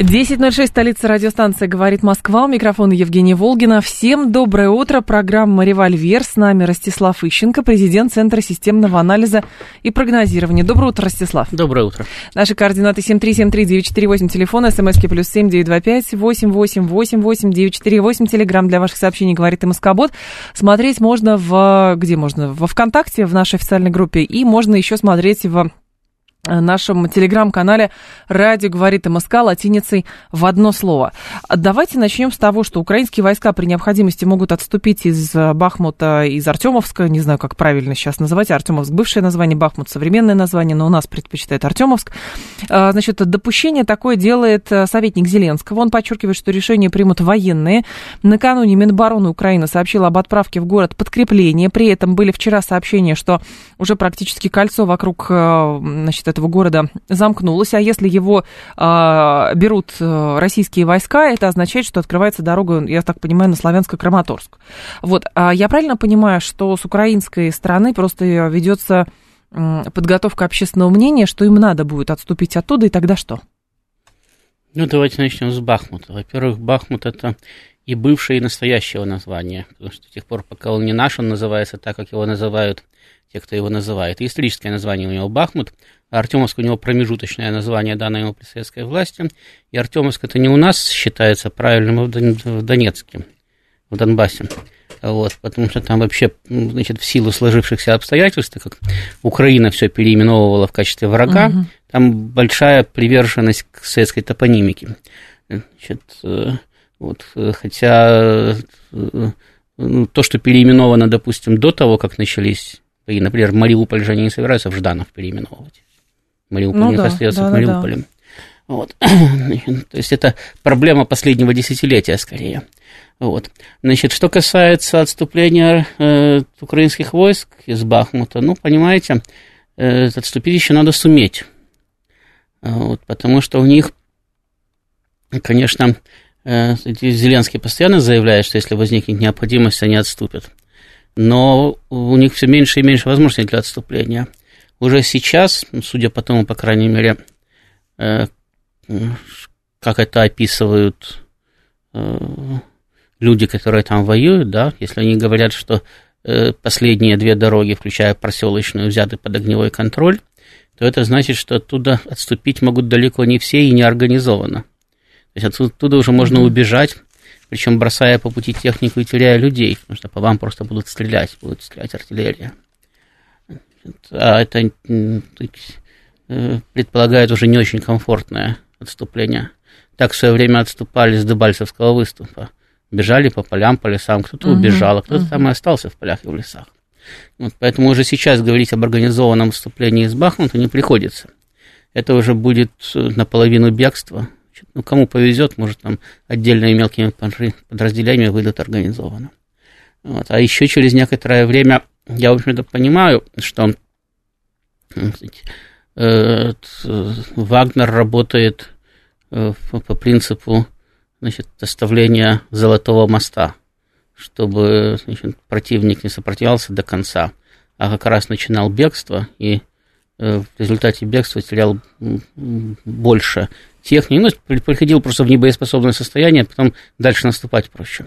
10.06, столица радиостанции «Говорит Москва». У микрофона Евгения Волгина. Всем доброе утро. Программа «Револьвер». С нами Ростислав Ищенко, президент Центра системного анализа и прогнозирования. Доброе утро, Ростислав. Доброе утро. Наши координаты 7373948, телефон, смски плюс 7925 888 948, телеграмм для ваших сообщений «Говорит и Москобот». Смотреть можно в... Где можно? Во ВКонтакте, в нашей официальной группе. И можно еще смотреть в нашем телеграм-канале «Радио говорит МСК» латиницей в одно слово. Давайте начнем с того, что украинские войска при необходимости могут отступить из Бахмута, из Артемовска, не знаю, как правильно сейчас называть, Артемовск, бывшее название, Бахмут, современное название, но у нас предпочитает Артемовск. А, значит, допущение такое делает э, советник Зеленского. Он подчеркивает, что решение примут военные. Накануне Минобороны Украины сообщила об отправке в город подкрепления. При этом были вчера сообщения, что уже практически кольцо вокруг э, значит, этого города замкнулось, а если его а, э, берут российские войска, это означает, что открывается дорога, я так понимаю, на Славянско-Краматорск. Вот, а я правильно понимаю, что с украинской стороны просто ведется подготовка общественного мнения, что им надо будет отступить оттуда, и тогда что? Ну, давайте начнем с Бахмута. Во-первых, Бахмут это и бывшее, и настоящее название, потому что с тех пор, пока он не наш, он называется так, как его называют те, кто его называет. И историческое название у него Бахмут, Артемовск у него промежуточное название, данное ему при советской власти. И Артемовск это не у нас считается правильным, а в Донецке, в Донбассе. Вот, потому что там вообще, значит, в силу сложившихся обстоятельств, как Украина все переименовывала в качестве врага, угу. там большая приверженность к советской топонимике. Значит, э, вот, хотя э, ну, то, что переименовано, допустим, до того, как начались и, например, Мариуполь же они не собираются в Жданов переименовывать. Мариуполь ну, у них да, остается да, в Мариуполе. Да, да. Вот. То есть это проблема последнего десятилетия скорее. Вот. Значит, что касается отступления э, украинских войск из Бахмута, ну, понимаете, э, отступить еще надо суметь. Вот, потому что у них, конечно, э, Зеленский постоянно заявляет, что если возникнет необходимость, они отступят. Но у них все меньше и меньше возможностей для отступления уже сейчас, судя по тому, по крайней мере, э, как это описывают э, люди, которые там воюют, да, если они говорят, что э, последние две дороги, включая проселочную, взяты под огневой контроль, то это значит, что оттуда отступить могут далеко не все и не организованно. То есть оттуда уже можно убежать, причем бросая по пути технику и теряя людей, потому что по вам просто будут стрелять, будут стрелять артиллерия а это э, предполагает уже не очень комфортное отступление. Так в свое время отступали с Дебальцевского выступа. Бежали по полям, по лесам, кто-то угу, убежал, а кто-то угу. там и остался в полях и в лесах. Вот, поэтому уже сейчас говорить об организованном вступлении из Бахмута не приходится. Это уже будет э, наполовину бегства. Ну, кому повезет, может, там отдельными мелкими подразделениями выйдут организованно. Вот. А еще через некоторое время я, в общем-то, понимаю, что э, Вагнер работает э, по принципу значит, оставления золотого моста, чтобы значит, противник не сопротивлялся до конца, а как раз начинал бегство и э, в результате бегства терял больше техники, ну, приходил просто в небоеспособное состояние, потом дальше наступать проще.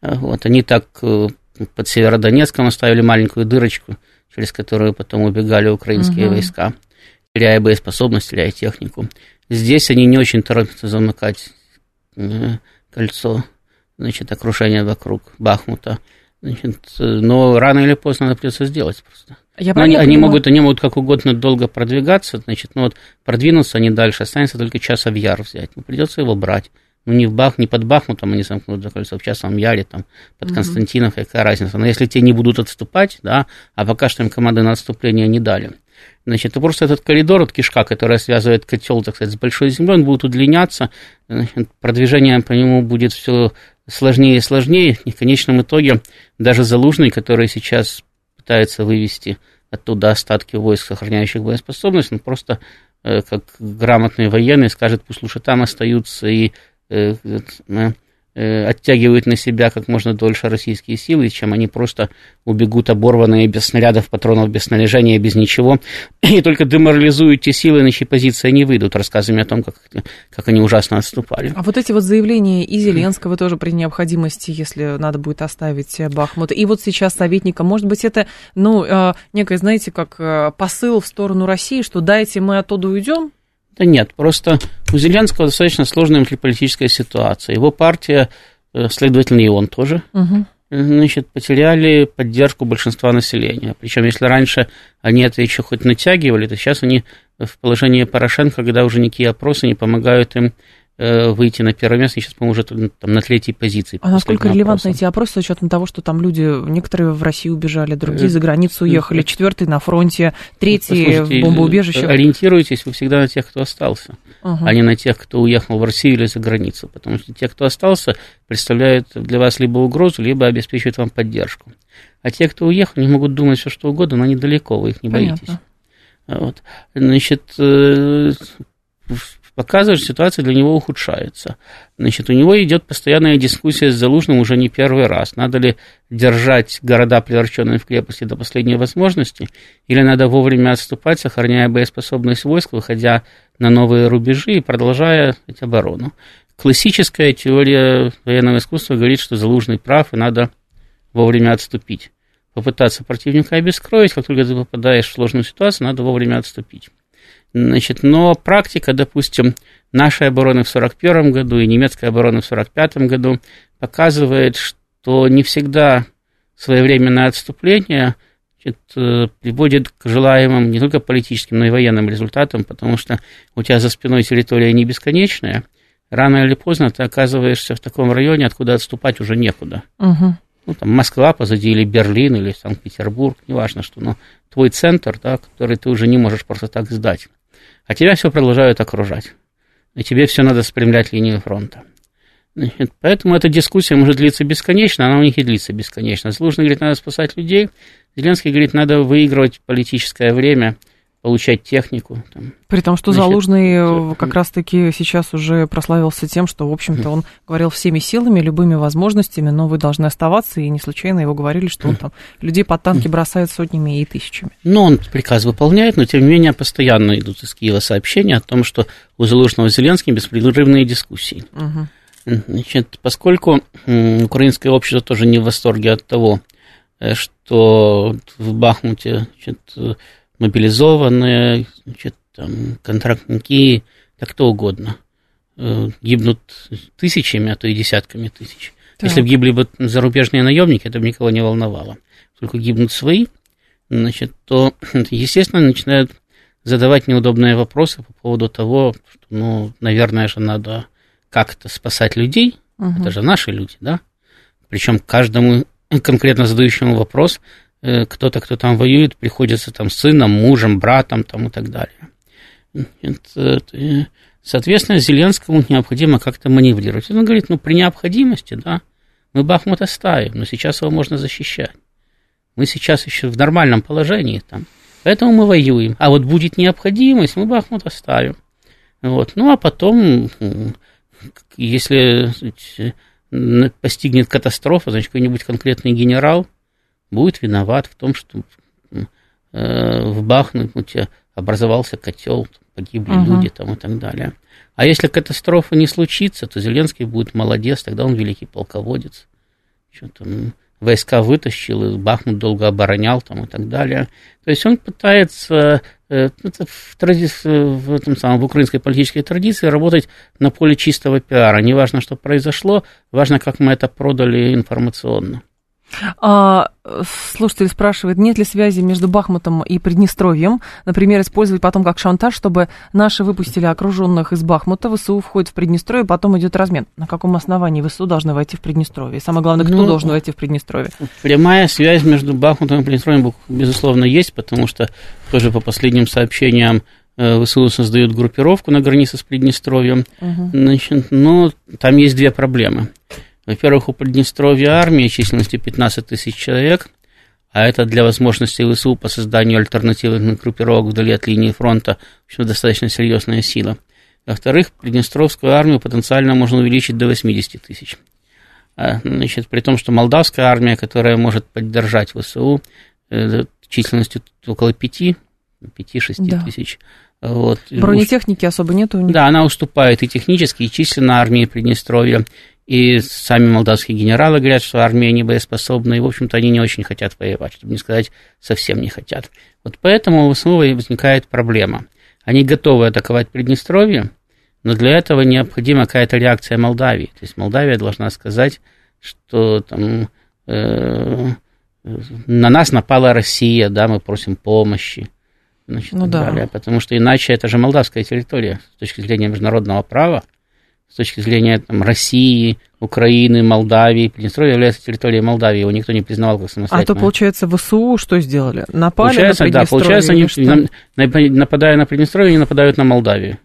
Вот, они так под Северодонецком оставили маленькую дырочку, через которую потом убегали украинские угу. войска, теряя боеспособность, теряя технику. Здесь они не очень торопятся замыкать э, кольцо, значит, окружение вокруг Бахмута. Значит, но рано или поздно надо придется сделать просто. Я они, они, могут, они могут как угодно долго продвигаться, значит, ну вот продвинуться они дальше, останется только часов яр взять. Ну, придется его брать. Ну, не, в Бах, не под Бахмутом они замкнут за кольцо, в Часовом Яре, там, под угу. Константинов, какая разница. Но если те не будут отступать, да, а пока что им команды на отступление не дали, значит, то просто этот коридор от кишка, который связывает котел, так сказать, с большой землей, он будет удлиняться, значит, продвижение по нему будет все сложнее и сложнее, и в конечном итоге даже Залужный, который сейчас пытается вывести оттуда остатки войск, сохраняющих боеспособность, он просто э, как грамотный военный скажет, пусть лучше там остаются и э, Э, оттягивают на себя как можно дольше российские силы, чем они просто убегут оборванные без снарядов, патронов, без снаряжения, без ничего, и только деморализуют те силы, на чьи позиции они выйдут, рассказами о том, как, как они ужасно отступали. А вот эти вот заявления и Зеленского тоже при необходимости, если надо будет оставить Бахмут, и вот сейчас советника, может быть, это, ну, э, некое, знаете, как э, посыл в сторону России, что дайте мы оттуда уйдем, да нет, просто у Зеленского достаточно сложная внутриполитическая ситуация. Его партия, э, следовательно, и он тоже, угу. значит, потеряли поддержку большинства населения. Причем, если раньше они это еще хоть натягивали, то сейчас они в положении Порошенко, когда уже никакие опросы не помогают им выйти на первое место, сейчас, по-моему, уже там, на третьей позиции. А насколько релевантны эти опросы с учетом того, что там люди, некоторые в Россию убежали, другие за границу уехали, четвертый на фронте, третий в бомбоубежище? Ориентируйтесь вы всегда на тех, кто остался, uh а не на тех, кто уехал в Россию или за границу, потому что те, кто остался, представляют для вас либо угрозу, либо обеспечивают вам поддержку. А те, кто уехал, не могут думать все что угодно, но они далеко, вы их не Понятно. боитесь. Вот. Значит, э, показывает, что ситуация для него ухудшается. Значит, у него идет постоянная дискуссия с Залужным уже не первый раз. Надо ли держать города, превращенные в крепости до последней возможности, или надо вовремя отступать, сохраняя боеспособность войск, выходя на новые рубежи и продолжая оборону. Классическая теория военного искусства говорит, что Залужный прав, и надо вовремя отступить. Попытаться противника обескроить, как только ты попадаешь в сложную ситуацию, надо вовремя отступить. Значит, но практика, допустим, нашей обороны в 1941 году и немецкой обороны в 1945 году показывает, что не всегда своевременное отступление значит, э, приводит к желаемым не только политическим, но и военным результатам, потому что у тебя за спиной территория не бесконечная, рано или поздно ты оказываешься в таком районе, откуда отступать уже некуда. Угу. Ну, там Москва позади, или Берлин, или Санкт-Петербург, неважно что, но твой центр, да, который ты уже не можешь просто так сдать а тебя все продолжают окружать. И тебе все надо спрямлять линию фронта. Значит, поэтому эта дискуссия может длиться бесконечно, она у них и длится бесконечно. Служный говорит, надо спасать людей, Зеленский говорит, надо выигрывать политическое время – получать технику. Там. При том, что Значит, Залужный э, как раз-таки сейчас уже прославился тем, что, в общем-то, он говорил всеми силами, любыми возможностями, но вы должны оставаться, и не случайно его говорили, что он там людей под танки бросает сотнями и тысячами. Ну, он приказ выполняет, но, тем не менее, постоянно идут из Киева сообщения о том, что у Залужного с Зеленским беспрерывные дискуссии. Угу. Значит, поскольку украинское общество тоже не в восторге от того, э, что в Бахмуте значит, мобилизованные, значит, там, контрактники, так кто угодно, э, гибнут тысячами, а то и десятками тысяч. Так. Если бы гибли бы зарубежные наемники, это бы никого не волновало. Только гибнут свои, значит, то, естественно, начинают задавать неудобные вопросы по поводу того, что, ну, наверное же, надо как-то спасать людей. Угу. Это же наши люди, да? Причем каждому конкретно задающему вопрос кто-то, кто там воюет, приходится там сыном, мужем, братом там и так далее. Это, соответственно, Зеленскому необходимо как-то маневрировать. Он говорит, ну, при необходимости, да, мы Бахмут оставим, но сейчас его можно защищать. Мы сейчас еще в нормальном положении там, поэтому мы воюем. А вот будет необходимость, мы Бахмут оставим. Вот. Ну, а потом, если постигнет катастрофа, значит, какой-нибудь конкретный генерал – будет виноват в том, что э, в Бахмуте образовался котел, погибли угу. люди там и так далее. А если катастрофа не случится, то Зеленский будет молодец, тогда он великий полководец. Что там, войска вытащил, и Бахмут долго оборонял там и так далее. То есть он пытается э, это в, тради... в, этом самом, в украинской политической традиции работать на поле чистого пиара. Не важно, что произошло, важно, как мы это продали информационно. А, слушатель спрашивает, нет ли связи между Бахмутом и Приднестровьем? Например, использовать потом как шантаж, чтобы наши выпустили окруженных из Бахмута, ВСУ входит в Приднестровье, потом идет размен. На каком основании ВСУ должны войти в Приднестровье? И самое главное, кто ну, должен войти в Приднестровье? Прямая связь между Бахмутом и Приднестровьем, безусловно, есть, потому что тоже по последним сообщениям э, ВСУ создают группировку на границе с Приднестровьем. Угу. Значит, но там есть две проблемы. Во-первых, у Приднестровья армия численностью 15 тысяч человек, а это для возможности ВСУ по созданию альтернативных группировок вдали от линии фронта, в общем, достаточно серьезная сила. Во-вторых, Приднестровскую армию потенциально можно увеличить до 80 тысяч. А, значит, при том, что молдавская армия, которая может поддержать ВСУ э, численностью около 5, 5-6 да. тысяч, вот. Бронетехники особо нет у них. Да, она уступает и технически, и численно армии Приднестровья. И сами молдавские генералы говорят, что армия не боеспособна, и, в общем-то, они не очень хотят воевать, чтобы не сказать, совсем не хотят. Вот поэтому снова возникает проблема. Они готовы атаковать Приднестровье, но для этого необходима какая-то реакция Молдавии. То есть Молдавия должна сказать, что там э, на нас напала Россия, да, мы просим помощи. Значит, ну, да. далее, потому что иначе это же молдавская территория с точки зрения международного права, с точки зрения там, России, Украины, Молдавии. Приднестровье является территорией Молдавии, его никто не признавал как самостоятельно. А то, получается, ВСУ что сделали? Напали получается, на Да, получается, они, нападая на Приднестровье, они нападают на Молдавию.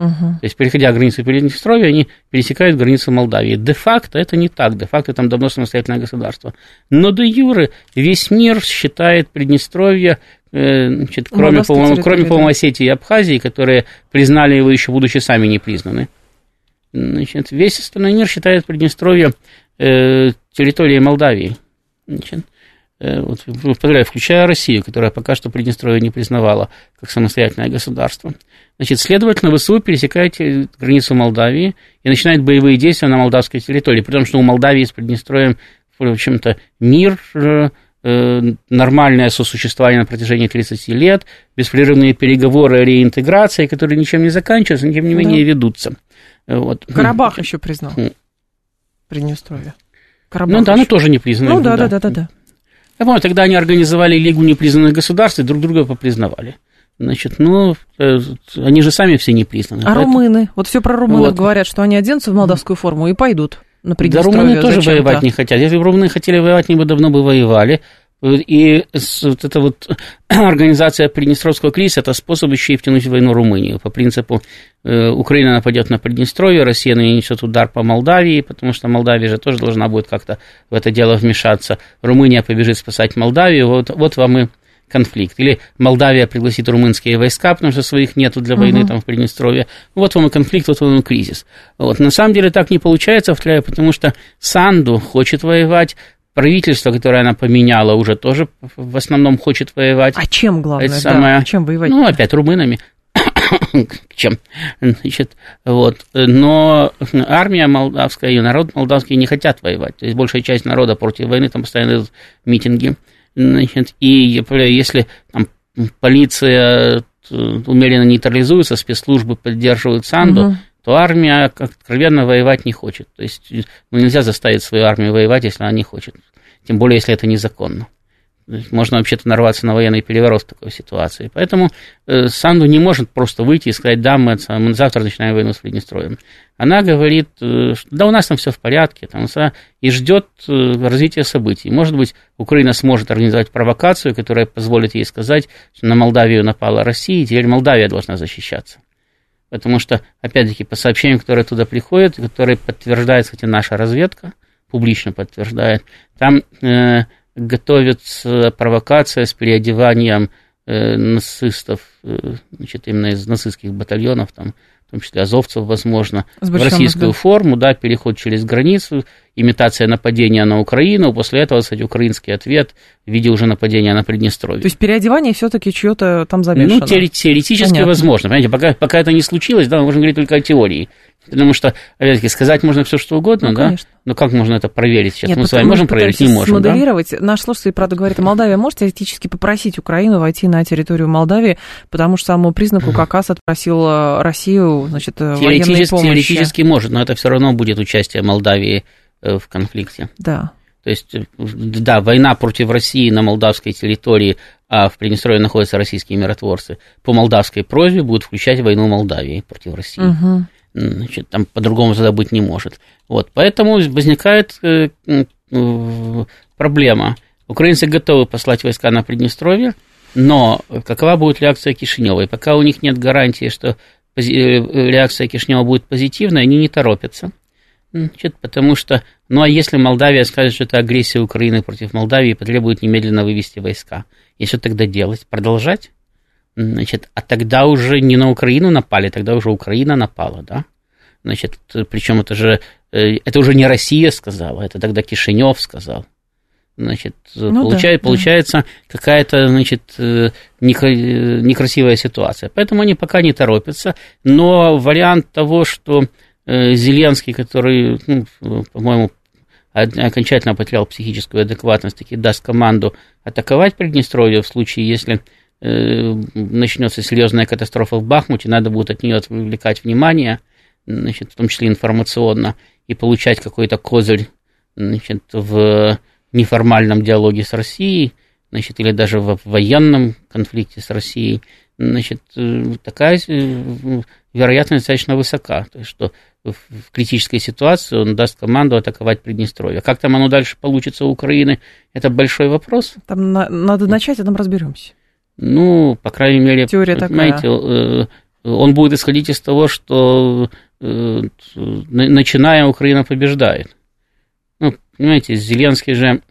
Угу. То есть, переходя границу Приднестровья, они пересекают границу Молдавии. Де-факто это не так. Де-факто там давно самостоятельное государство. Но де юре весь мир считает Приднестровье, э, значит, кроме, по-моему, кроме, по-моему, Осетии и Абхазии, которые признали его еще будучи сами не признаны. Значит, весь остальной мир считает Приднестровье э, территорией Молдавии. Значит, э, вот, включая Россию, которая пока что Приднестровье не признавала как самостоятельное государство. Значит, следовательно, ВСУ пересекает границу Молдавии и начинает боевые действия на молдавской территории, при том, что у Молдавии с Приднестровьем, в общем-то, мир, э, нормальное сосуществование на протяжении 30 лет, беспрерывные переговоры о реинтеграции, которые ничем не заканчиваются, но тем не менее да. ведутся. Вот. Карабах еще признал. Приднестровье. Карабах ну да, оно тоже не признано. Ну да, да, да, да, да. Я помню, тогда они организовали Лигу непризнанных государств и друг друга попризнавали. Значит, ну, э, они же сами все не признаны. А поэтому... румыны? Вот все про румынов вот. говорят, что они оденутся в молдавскую форму и пойдут на Да румыны тоже воевать не хотят. Если бы румыны хотели воевать, они бы давно бы воевали. И вот эта вот организация Приднестровского кризиса – это способ еще и втянуть в войну Румынию. По принципу, э, Украина нападет на Приднестровье, Россия нанесет удар по Молдавии, потому что Молдавия же тоже должна будет как-то в это дело вмешаться. Румыния побежит спасать Молдавию. Вот, вот вам и конфликт. Или Молдавия пригласит румынские войска, потому что своих нету для войны uh-huh. там в Приднестровье. Вот вам и конфликт, вот вам и кризис. Вот. На самом деле так не получается, повторяю, потому что Санду хочет воевать, правительство, которое она поменяла, уже тоже в основном хочет воевать. А чем главное? Это самое, да, чем воевать? Ну, опять румынами. чем? Значит, вот. Но армия молдавская и народ молдавский не хотят воевать. То есть большая часть народа против войны, там постоянно идут митинги. Значит, и если там, полиция э, умеренно нейтрализуется, спецслужбы поддерживают Санду, угу. То армия откровенно воевать не хочет. То есть ну, нельзя заставить свою армию воевать, если она не хочет. Тем более, если это незаконно. Можно вообще-то нарваться на военный переворот в такой ситуации. Поэтому э, Санду не может просто выйти и сказать, да, мы, мы завтра начинаем войну с Приднестровьем. Она говорит, э, что да, у нас там все в порядке, там, и ждет э, развития событий. Может быть, Украина сможет организовать провокацию, которая позволит ей сказать, что на Молдавию напала Россия, и теперь Молдавия должна защищаться. Потому что, опять-таки, по сообщениям, которые туда приходят, которые подтверждает, кстати, наша разведка, публично подтверждает, там э, готовится провокация с переодеванием э, нацистов, э, значит, именно из нацистских батальонов, там, в том числе азовцев, возможно, в российскую да. форму, да, переход через границу, имитация нападения на Украину, после этого, кстати, украинский ответ в виде уже нападения на Приднестровье. То есть переодевание все-таки чье-то там замешано? Ну, теоретически Понятно. возможно, понимаете, пока, пока это не случилось, да, мы можем говорить только о теории. Потому что, опять-таки, сказать можно все что угодно, ну, да? Конечно. Но как можно это проверить сейчас? Нет, мы с вами можем проверить? Не можем. Смоделировать. Да? Наш слушатель, правда, говорит, а Молдавия может теоретически попросить Украину войти на территорию Молдавии, потому что самому признаку Кавказ отпросил э, Россию, значит, э, военной помощи. Теоретически может, но это все равно будет участие Молдавии э, в конфликте. Да. То есть, да, война против России на молдавской территории, а в Приднестровье находятся российские миротворцы, по молдавской просьбе будет включать войну Молдавии против России. Угу значит, там по-другому тогда быть не может. Вот, поэтому возникает э, проблема. Украинцы готовы послать войска на Приднестровье, но какова будет реакция Кишинева? И пока у них нет гарантии, что э, реакция Кишинева будет позитивной, они не торопятся. Значит, потому что, ну а если Молдавия скажет, что это агрессия Украины против Молдавии, потребует немедленно вывести войска, и что тогда делать? Продолжать? Значит, а тогда уже не на Украину напали, тогда уже Украина напала, да? Значит, причем это же, э, это уже не Россия сказала, это тогда Кишинев сказал. Значит, ну, получает, да, получается да. какая-то, значит, э, некрасивая ситуация. Поэтому они пока не торопятся. Но вариант того, что э, Зеленский, который, ну, по-моему, окончательно потерял психическую адекватность, таки даст команду атаковать Приднестровье в случае, если э, начнется серьезная катастрофа в Бахмуте, надо будет от нее отвлекать внимание, значит, в том числе информационно, и получать какой-то козырь значит, в неформальном диалоге с Россией, значит, или даже в военном конфликте с Россией, значит, э, такая э, вероятность достаточно высока, то есть, что в критической ситуации он даст команду атаковать Приднестровье. Как там оно дальше получится у Украины, это большой вопрос. Там на, надо начать, а там разберемся. Ну, по крайней мере, Теория понимаете, такая. Э, он будет исходить из того, что начиная Украина побеждает. Понимаете, Зеленский же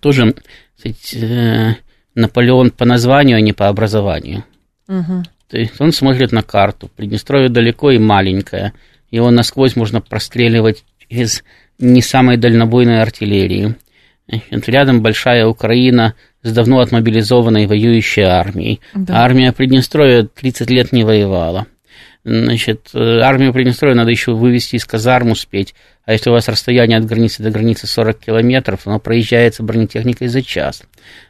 тоже кстати, э, Наполеон по названию, а не по образованию. Угу. То есть он смотрит на карту. Приднестровье далеко и маленькое. Его насквозь можно простреливать из не самой дальнобойной артиллерии. Рядом большая Украина с давно отмобилизованной воюющей армией. Да. армия Приднестровья 30 лет не воевала. Значит, э, армию Приднестровья надо еще вывести из казарм успеть. А если у вас расстояние от границы до границы 40 километров, оно проезжается бронетехникой за час.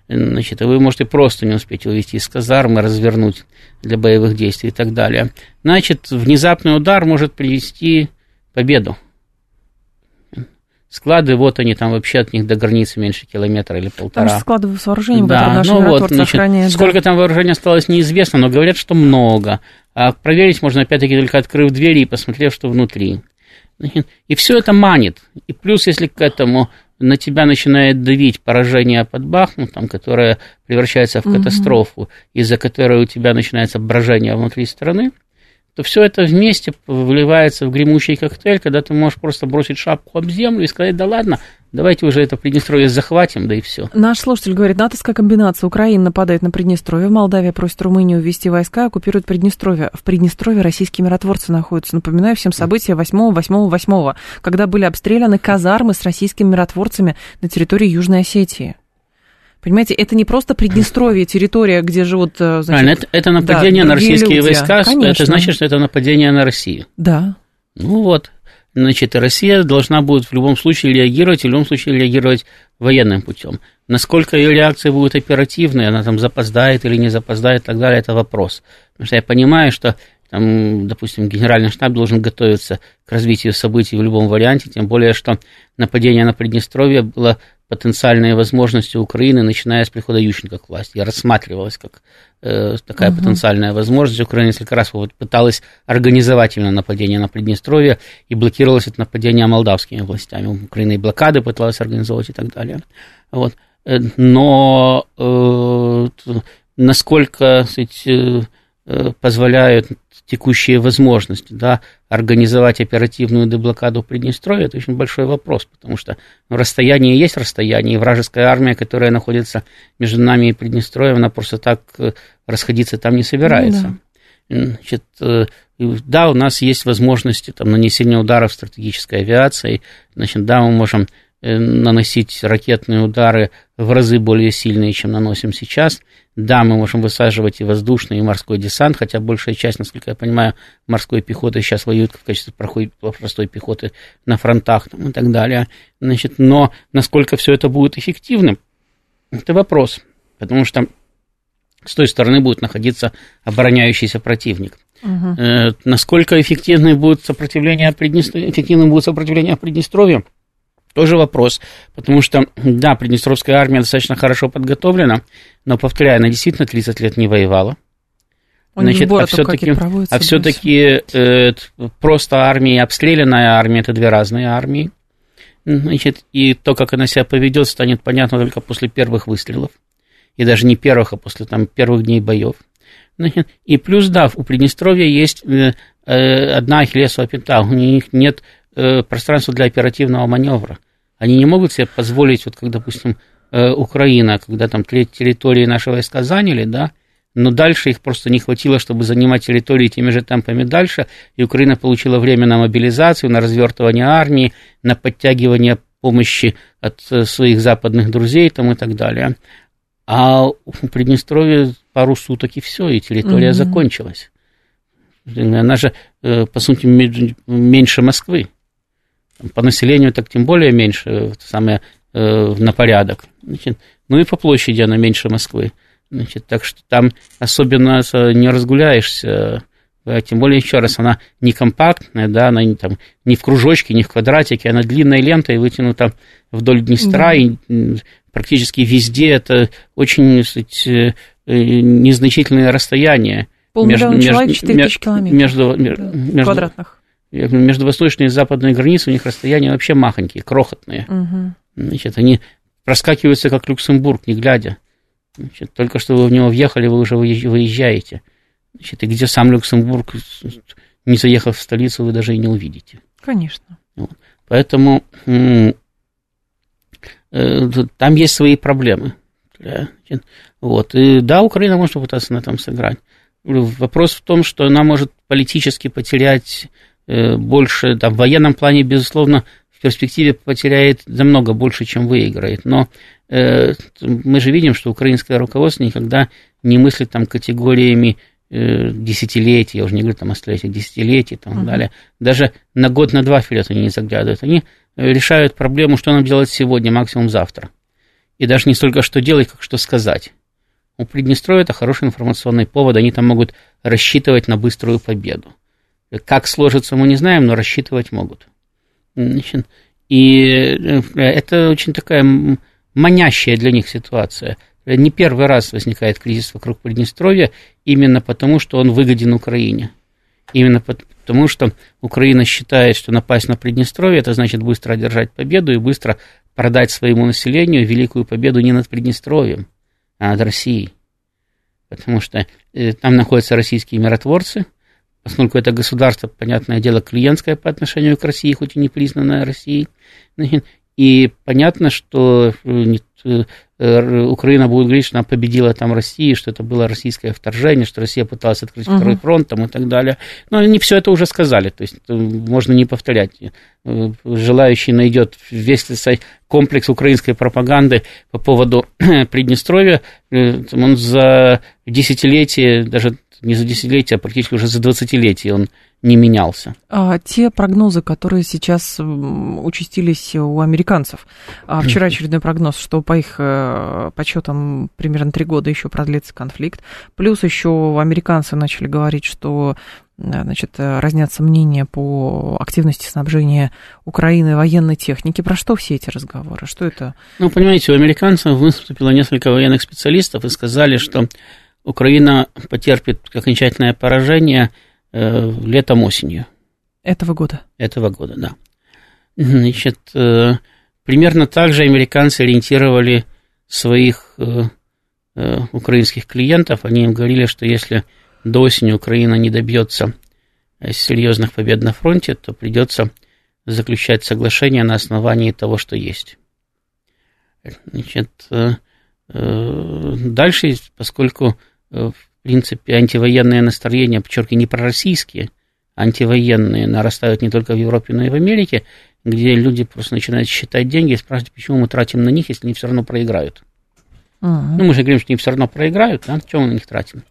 Значит, вы можете просто не успеть вывести из казармы, развернуть для боевых действий и так далее. Значит, внезапный удар может привести победу. Склады, вот они там вообще от них до границы меньше километра или полтора. Там склады с вооружением, да, ну вот, значит, сколько да. там вооружения осталось, неизвестно, но говорят, что много. А проверить можно, опять-таки, только открыв двери и посмотрев, что внутри. И все это манит. И плюс, если к этому на тебя начинает давить поражение под Бахмутом, которое превращается в катастрофу, угу. из-за которой у тебя начинается брожение внутри страны, то все это вместе выливается в гремучий коктейль, когда ты можешь просто бросить шапку об землю и сказать, да ладно, давайте уже это Приднестровье захватим, да и все. Наш слушатель говорит, натовская комбинация. Украина нападает на Приднестровье, Молдавия просит Румынию ввести войска, оккупирует Приднестровье. В Приднестровье российские миротворцы находятся. Напоминаю всем события 8-8-8, когда были обстреляны казармы с российскими миротворцами на территории Южной Осетии. Понимаете, это не просто Приднестровье, территория, где живут... Э, значит, Правильно, это, это нападение да, на российские люди. войска, Конечно. это значит, что это нападение на Россию. Да. Ну вот, значит, Россия должна будет в любом случае реагировать, в любом случае реагировать военным путем. Насколько ее реакция будет оперативной, она там запоздает или не запоздает и так далее, это вопрос. Потому что я понимаю, что там, допустим, генеральный штаб должен готовиться к развитию событий в любом варианте, тем более, что нападение на Приднестровье было потенциальные возможности Украины, начиная с прихода Ющенко к власти. Я рассматривалась как э, такая угу. потенциальная возможность. Украина несколько раз пыталась организовать именно нападение на Приднестровье и блокировалось это нападение молдавскими властями. Украина и блокады пыталась организовать и так далее. Вот. Э, но э, насколько сказать, позволяют текущие возможности, да, организовать оперативную деблокаду Приднестровья, это очень большой вопрос, потому что расстояние есть расстояние, и вражеская армия, которая находится между нами и Приднестровьем, она просто так э, расходиться там не собирается. Ну, да. Значит, э, да, у нас есть возможности там, нанесения ударов стратегической авиацией, значит, да, мы можем Э, наносить ракетные удары в разы более сильные, чем наносим сейчас. Да, мы можем высаживать и воздушный, и морской десант, хотя большая часть, насколько я понимаю, морской пехоты сейчас воюет в качестве простой пехоты на фронтах там, и так далее. Значит, но насколько все это будет эффективным, это вопрос. Потому что с той стороны будет находиться обороняющийся противник. Угу. Э, насколько эффективным будет сопротивление Приднестровья, эффективным будет сопротивление Приднестровья, тоже вопрос, потому что, да, Приднестровская армия достаточно хорошо подготовлена, но, повторяю, она действительно 30 лет не воевала. Значит, а все-таки, а все-таки э, просто армия и обстрелянная армия это две разные армии. Значит, и то, как она себя поведет, станет понятно только после первых выстрелов. И даже не первых, а после там, первых дней боев. И плюс, да, у Приднестровья есть э, э, одна ахиллесова пята, у них нет э, пространства для оперативного маневра. Они не могут себе позволить, вот как, допустим, Украина, когда там территории наши войска заняли, да, но дальше их просто не хватило, чтобы занимать территории теми же темпами дальше, и Украина получила время на мобилизацию, на развертывание армии, на подтягивание помощи от своих западных друзей там, и так далее. А у Приднестровья пару суток и все, и территория mm-hmm. закончилась. Она же, э, по сути, меньше Москвы. По населению так тем более меньше, самое э, на порядок. Значит, ну и по площади она меньше Москвы. Значит, так что там особенно не разгуляешься. Э, тем более, еще раз, она не компактная, да, она не, там, не в кружочке, не в квадратике, она длинная лента и вытянута вдоль Днестра, да. и практически везде это очень, сказать, Э, незначительное расстояние. Полмиллиона между, человек, 4 тысячи километров между, между, квадратных. Между восточной и западной границей у них расстояния вообще махонькие, крохотные. Угу. Значит, они проскакиваются, как Люксембург, не глядя. Значит, только что вы в него въехали, вы уже выезжаете. Значит, и где сам Люксембург, не заехав в столицу, вы даже и не увидите. Конечно. Вот. Поэтому э, там есть свои проблемы. Вот. И да, Украина может попытаться на этом сыграть. Вопрос в том, что она может политически потерять больше, там, в военном плане, безусловно, в перспективе потеряет намного больше, чем выиграет. Но э, мы же видим, что украинское руководство никогда не мыслит там категориями э, десятилетий, я уже не говорю там о столетиях, десятилетий и так uh-huh. далее. Даже на год, на два вперед они не заглядывают. Они решают проблему, что нам делать сегодня, максимум завтра и даже не столько что делать, как что сказать. У Приднестровья это хороший информационный повод, они там могут рассчитывать на быструю победу. Как сложится, мы не знаем, но рассчитывать могут. И э, это очень такая манящая для них ситуация. Не первый раз возникает кризис вокруг Приднестровья именно потому, что он выгоден Украине. Именно потому, что Украина считает, что напасть на Приднестровье, это значит быстро одержать победу и быстро продать своему населению великую победу не над Приднестровьем, а над Россией. Потому что э, там находятся российские миротворцы, поскольку это государство, понятное дело, клиентское по отношению к России, хоть и не признанное Россией. И понятно, что э, э, Украина будет говорить, что она победила там Россию, что это было российское вторжение, что Россия пыталась открыть угу. второй фронт там, и так далее. Но они все это уже сказали, то есть можно не повторять. Желающий найдет весь комплекс украинской пропаганды по поводу Приднестровья. Он за десятилетие, даже не за десятилетие, а практически уже за двадцатилетие он не менялся. А те прогнозы, которые сейчас участились у американцев, а вчера очередной прогноз, что по их э, подсчетам примерно три года еще продлится конфликт, плюс еще американцы начали говорить, что э, значит, разнятся мнения по активности снабжения Украины военной техники. Про что все эти разговоры? Что это? Ну, понимаете, у американцев выступило несколько военных специалистов и сказали, что Украина потерпит окончательное поражение – Э, летом-осенью. Этого года? Этого года, да. Значит, э, примерно так же американцы ориентировали своих э, украинских клиентов. Они им говорили, что если до осени Украина не добьется серьезных побед на фронте, то придется заключать соглашение на основании того, что есть. Значит, дальше, поскольку принципе, антивоенные настроения, подчеркиваю, не пророссийские, антивоенные нарастают не только в Европе, но и в Америке, где люди просто начинают считать деньги и спрашивать, почему мы тратим на них, если они все равно проиграют. Uh-huh. Ну, мы же говорим, что они все равно проиграют, да, чего мы на них тратим?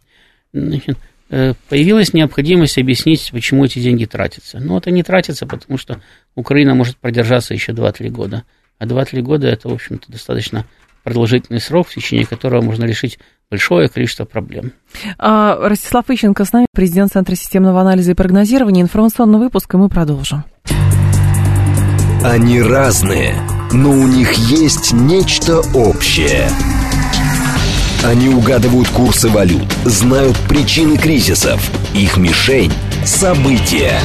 Значит, э, появилась необходимость объяснить, почему эти деньги тратятся. Ну, это не тратится, потому что Украина может продержаться еще 2-3 года. А 2-3 года это, в общем-то, достаточно продолжительный срок, в течение которого можно решить большое количество проблем. А, Ростислав Ищенко с нами, президент Центра системного анализа и прогнозирования. Информационный выпуск, и мы продолжим. Они разные, но у них есть нечто общее. Они угадывают курсы валют, знают причины кризисов. Их мишень – события.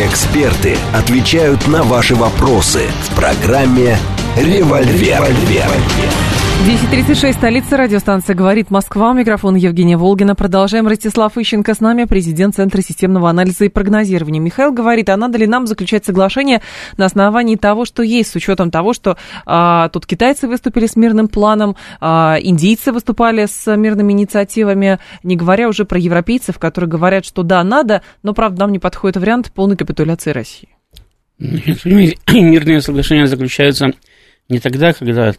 Эксперты отвечают на ваши вопросы в программе «Револьвер». «Револьвер». 10.36, столица радиостанция «Говорит Москва». Микрофон Евгения Волгина. Продолжаем. Ростислав Ищенко с нами, президент Центра системного анализа и прогнозирования. Михаил говорит, а надо ли нам заключать соглашение на основании того, что есть, с учетом того, что а, тут китайцы выступили с мирным планом, а, индийцы выступали с мирными инициативами, не говоря уже про европейцев, которые говорят, что да, надо, но, правда, нам не подходит вариант полной капитуляции России. Мирные соглашения заключаются не тогда, когда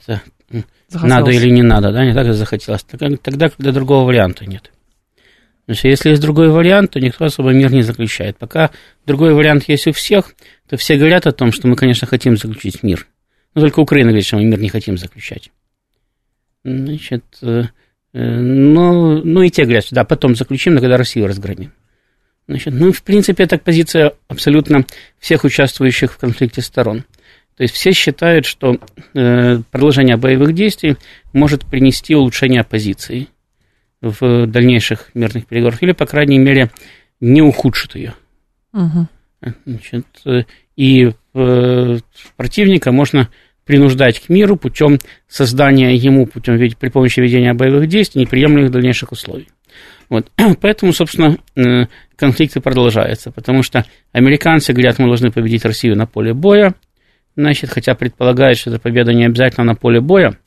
захотелось. надо или не надо, да, не так захотелось, тогда, когда другого варианта нет. Значит, если есть другой вариант, то никто особо мир не заключает. Пока другой вариант есть у всех, то все говорят о том, что мы, конечно, хотим заключить мир. Но только Украина говорит, что мы мир не хотим заключать. Значит, э, э, ну, ну и те говорят, да, потом заключим, но когда Россию разгромим. Значит, ну, в принципе, это позиция абсолютно всех участвующих в конфликте сторон. То есть все считают, что э, продолжение боевых действий может принести улучшение позиции в дальнейших мирных переговорах, или, по крайней мере, не ухудшит ее. Угу. Значит, э, и э, противника можно принуждать к миру путем создания ему, путем при помощи ведения боевых действий, неприемлемых дальнейших условий. Вот. Поэтому, собственно, э, конфликты продолжаются, потому что американцы говорят, мы должны победить Россию на поле боя, Значит, хотя предполагает, что эта победа не обязательно на поле боя,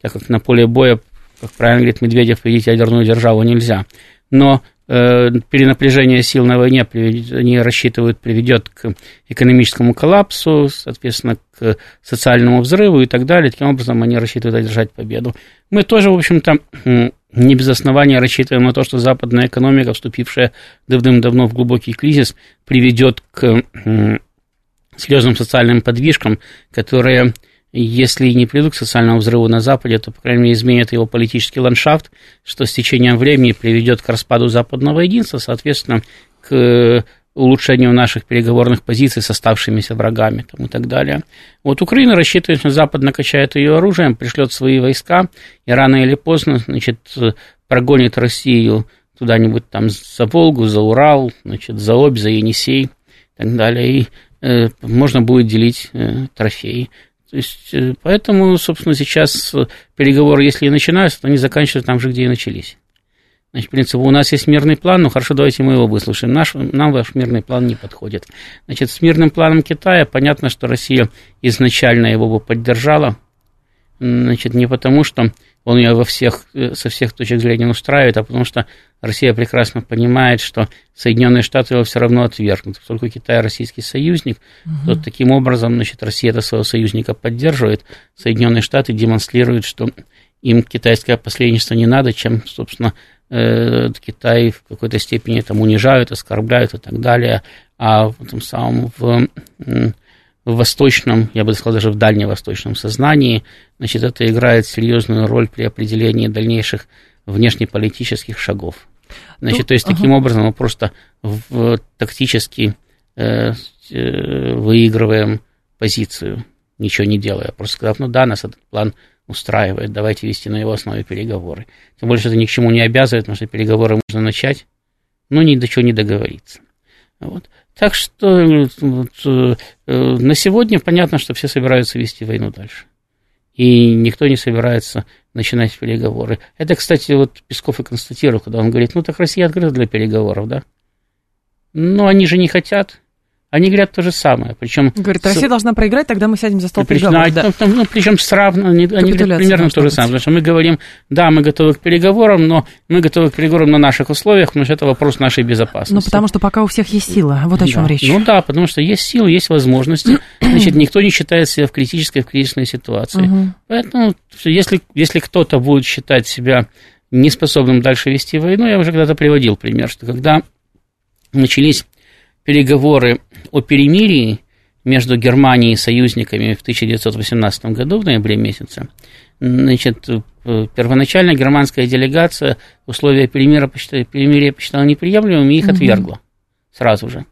так как на поле боя, как правильно говорит Медведев, победить ядерную державу нельзя. Но э, перенапряжение сил на войне, они рассчитывают, приведет к экономическому коллапсу, соответственно, к социальному взрыву и так далее. Таким образом, они рассчитывают одержать победу. Мы тоже, в общем-то, не без основания рассчитываем на то, что западная экономика, вступившая давным-давно в глубокий кризис, приведет к серьезным социальным подвижкам, которые, если не придут к социальному взрыву на Западе, то, по крайней мере, изменят его политический ландшафт, что с течением времени приведет к распаду западного единства, соответственно, к улучшению наших переговорных позиций с оставшимися врагами там, и так далее. Вот Украина рассчитывает, что Запад накачает ее оружием, пришлет свои войска, и рано или поздно значит, прогонит Россию куда-нибудь там за Волгу, за Урал, значит, за Обь, за Енисей и так далее. И Э, можно будет делить э, трофеи. То есть, э, поэтому, собственно, сейчас переговоры, если и начинаются, то они заканчиваются там же, где и начались. Значит, в принципе, у нас есть мирный план, ну хорошо, давайте мы его выслушаем. Наш, нам ваш мирный план не подходит. Значит, с мирным планом Китая понятно, что Россия изначально его бы поддержала. Значит, не потому, что он ее во всех, э, со всех точек зрения устраивает, а потому что Россия прекрасно понимает, что Соединенные Штаты его все равно отвергнут. Поскольку Китай российский союзник, угу. то таким образом, значит, Россия это своего союзника поддерживает, Соединенные Штаты демонстрируют, что им китайское посредничество не надо, чем, собственно, э, Китай в какой-то степени там унижают, оскорбляют и так далее, а в этом самом в в восточном, я бы сказал, даже в дальневосточном сознании, значит, это играет серьезную роль при определении дальнейших внешнеполитических шагов. Значит, ну, то есть, ага. таким образом мы просто в, тактически э, э, выигрываем позицию, ничего не делая. Просто сказав, ну да, нас этот план устраивает, давайте вести на его основе переговоры. Тем более, что это ни к чему не обязывает, потому что переговоры можно начать, но ни до чего не договориться. Вот. Так что вот, э, на сегодня понятно, что все собираются вести войну дальше. И никто не собирается начинать переговоры. Это, кстати, вот Песков и констатировал, когда он говорит, ну так Россия открыта для переговоров, да? Но они же не хотят, они говорят то же самое. Причем Говорит, Россия с... должна проиграть, тогда мы сядем за стол переговоров. Да. Ну, ну, причем сравнительно, они, говорят примерно то же самое. Потому что мы говорим, да, мы готовы к переговорам, но мы готовы к переговорам на наших условиях, потому что это вопрос нашей безопасности. Ну, потому что пока у всех есть сила, вот о чем да. речь. Ну да, потому что есть силы, есть возможности. Значит, никто не считает себя в критической, в кризисной ситуации. Угу. Поэтому, если, если кто-то будет считать себя неспособным дальше вести войну, я уже когда-то приводил пример, что когда начались переговоры о перемирии между Германией и союзниками в 1918 году, в ноябре месяце, значит, первоначально германская делегация условия перемирия посчитала, перемирия посчитала неприемлемыми и их угу. отвергла сразу же.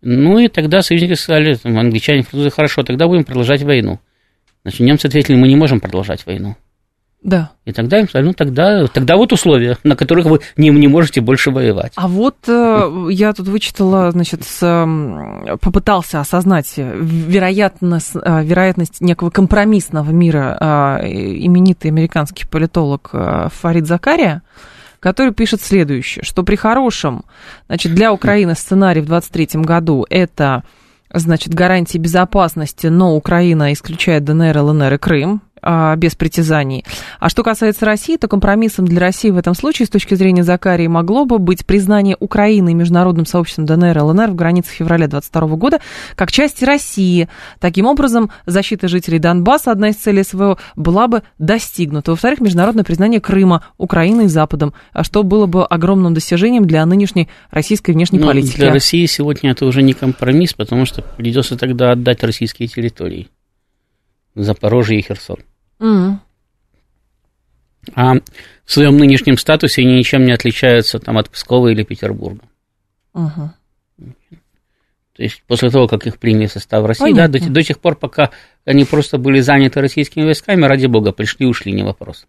Ну и тогда союзники сказали, там, англичане, французы, хорошо, тогда будем продолжать войну. Значит, немцы ответили, мы не можем продолжать войну. Да. И тогда им сказали, ну тогда, тогда вот условия, на которых вы не, не можете больше воевать. А вот э, я тут вычитала, значит, с, э, попытался осознать вероятность, э, вероятность некого компромиссного мира э, именитый американский политолог э, Фарид Закария, который пишет следующее, что при хорошем, значит, для Украины сценарий в 2023 году это значит, гарантии безопасности, но Украина исключает ДНР, ЛНР и Крым, без притязаний. А что касается России, то компромиссом для России в этом случае, с точки зрения Закарии, могло бы быть признание Украины международным сообществом ДНР и ЛНР в границах февраля 2022 года как части России. Таким образом, защита жителей Донбасса, одна из целей СВО, была бы достигнута. Во-вторых, международное признание Крыма Украиной и Западом, а что было бы огромным достижением для нынешней российской внешней Но политики. Для России сегодня это уже не компромисс, потому что придется тогда отдать российские территории. Запорожье и Херсон. Mm. А в своем нынешнем статусе они ничем не отличаются там, от Пскова или Петербурга. Uh-huh. То есть после того, как их приняли в состав России, да, до, до тех пор, пока они просто были заняты российскими войсками, ради бога, пришли, ушли, не вопрос.